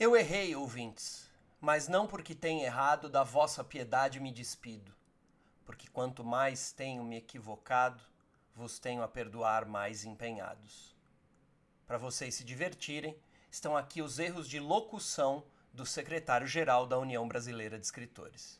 Eu errei, ouvintes, mas não porque tenha errado, da vossa piedade me despido, porque quanto mais tenho me equivocado, vos tenho a perdoar mais empenhados. Para vocês se divertirem, estão aqui os erros de locução do secretário-geral da União Brasileira de Escritores.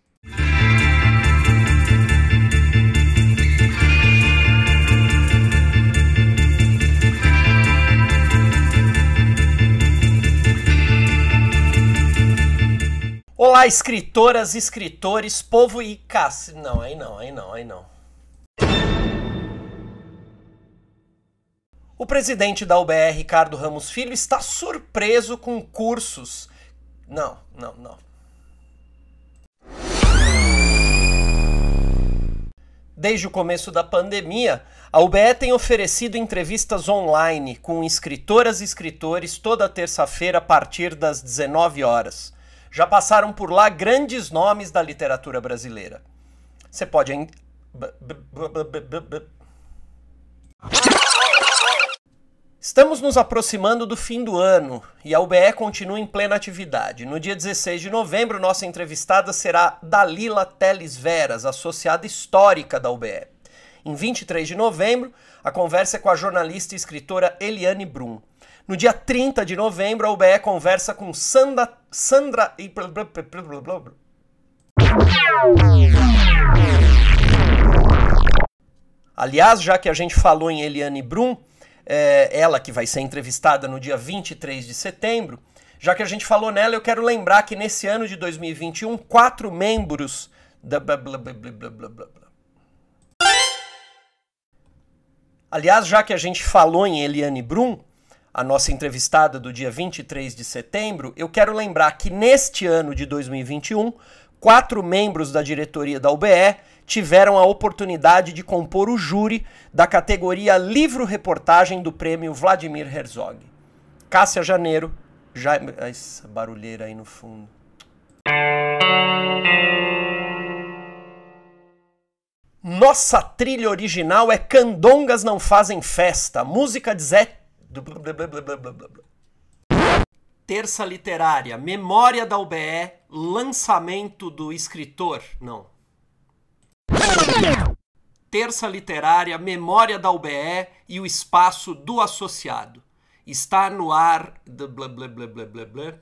Olá, escritoras, escritores, povo e caça. Não, aí não, aí não, aí não. O presidente da UBR, Ricardo Ramos Filho, está surpreso com cursos. Não, não, não. Desde o começo da pandemia, a UBE tem oferecido entrevistas online com escritoras e escritores toda terça-feira a partir das 19 horas já passaram por lá grandes nomes da literatura brasileira. Você pode. Estamos nos aproximando do fim do ano e a UBE continua em plena atividade. No dia 16 de novembro, nossa entrevistada será Dalila Teles Veras, associada histórica da UBE. Em 23 de novembro, a conversa é com a jornalista e escritora Eliane Brum. No dia 30 de novembro, a UBE conversa com Sandra. Sandra. Aliás, já que a gente falou em Eliane Brum, é, ela que vai ser entrevistada no dia 23 de setembro, já que a gente falou nela, eu quero lembrar que nesse ano de 2021, quatro membros da. Aliás, já que a gente falou em Eliane Brum, a nossa entrevistada do dia 23 de setembro, eu quero lembrar que neste ano de 2021, quatro membros da diretoria da UBE tiveram a oportunidade de compor o júri da categoria livro-reportagem do prêmio Vladimir Herzog. Cássia Janeiro, já... Essa barulheira aí no fundo. Nossa trilha original é Candongas Não Fazem Festa, música de Zé Terça literária, Memória da UBE, lançamento do escritor. Não. Terça literária, Memória da UBE e o espaço do associado. Está no ar. Blá, blá, blá, blá, blá, blá.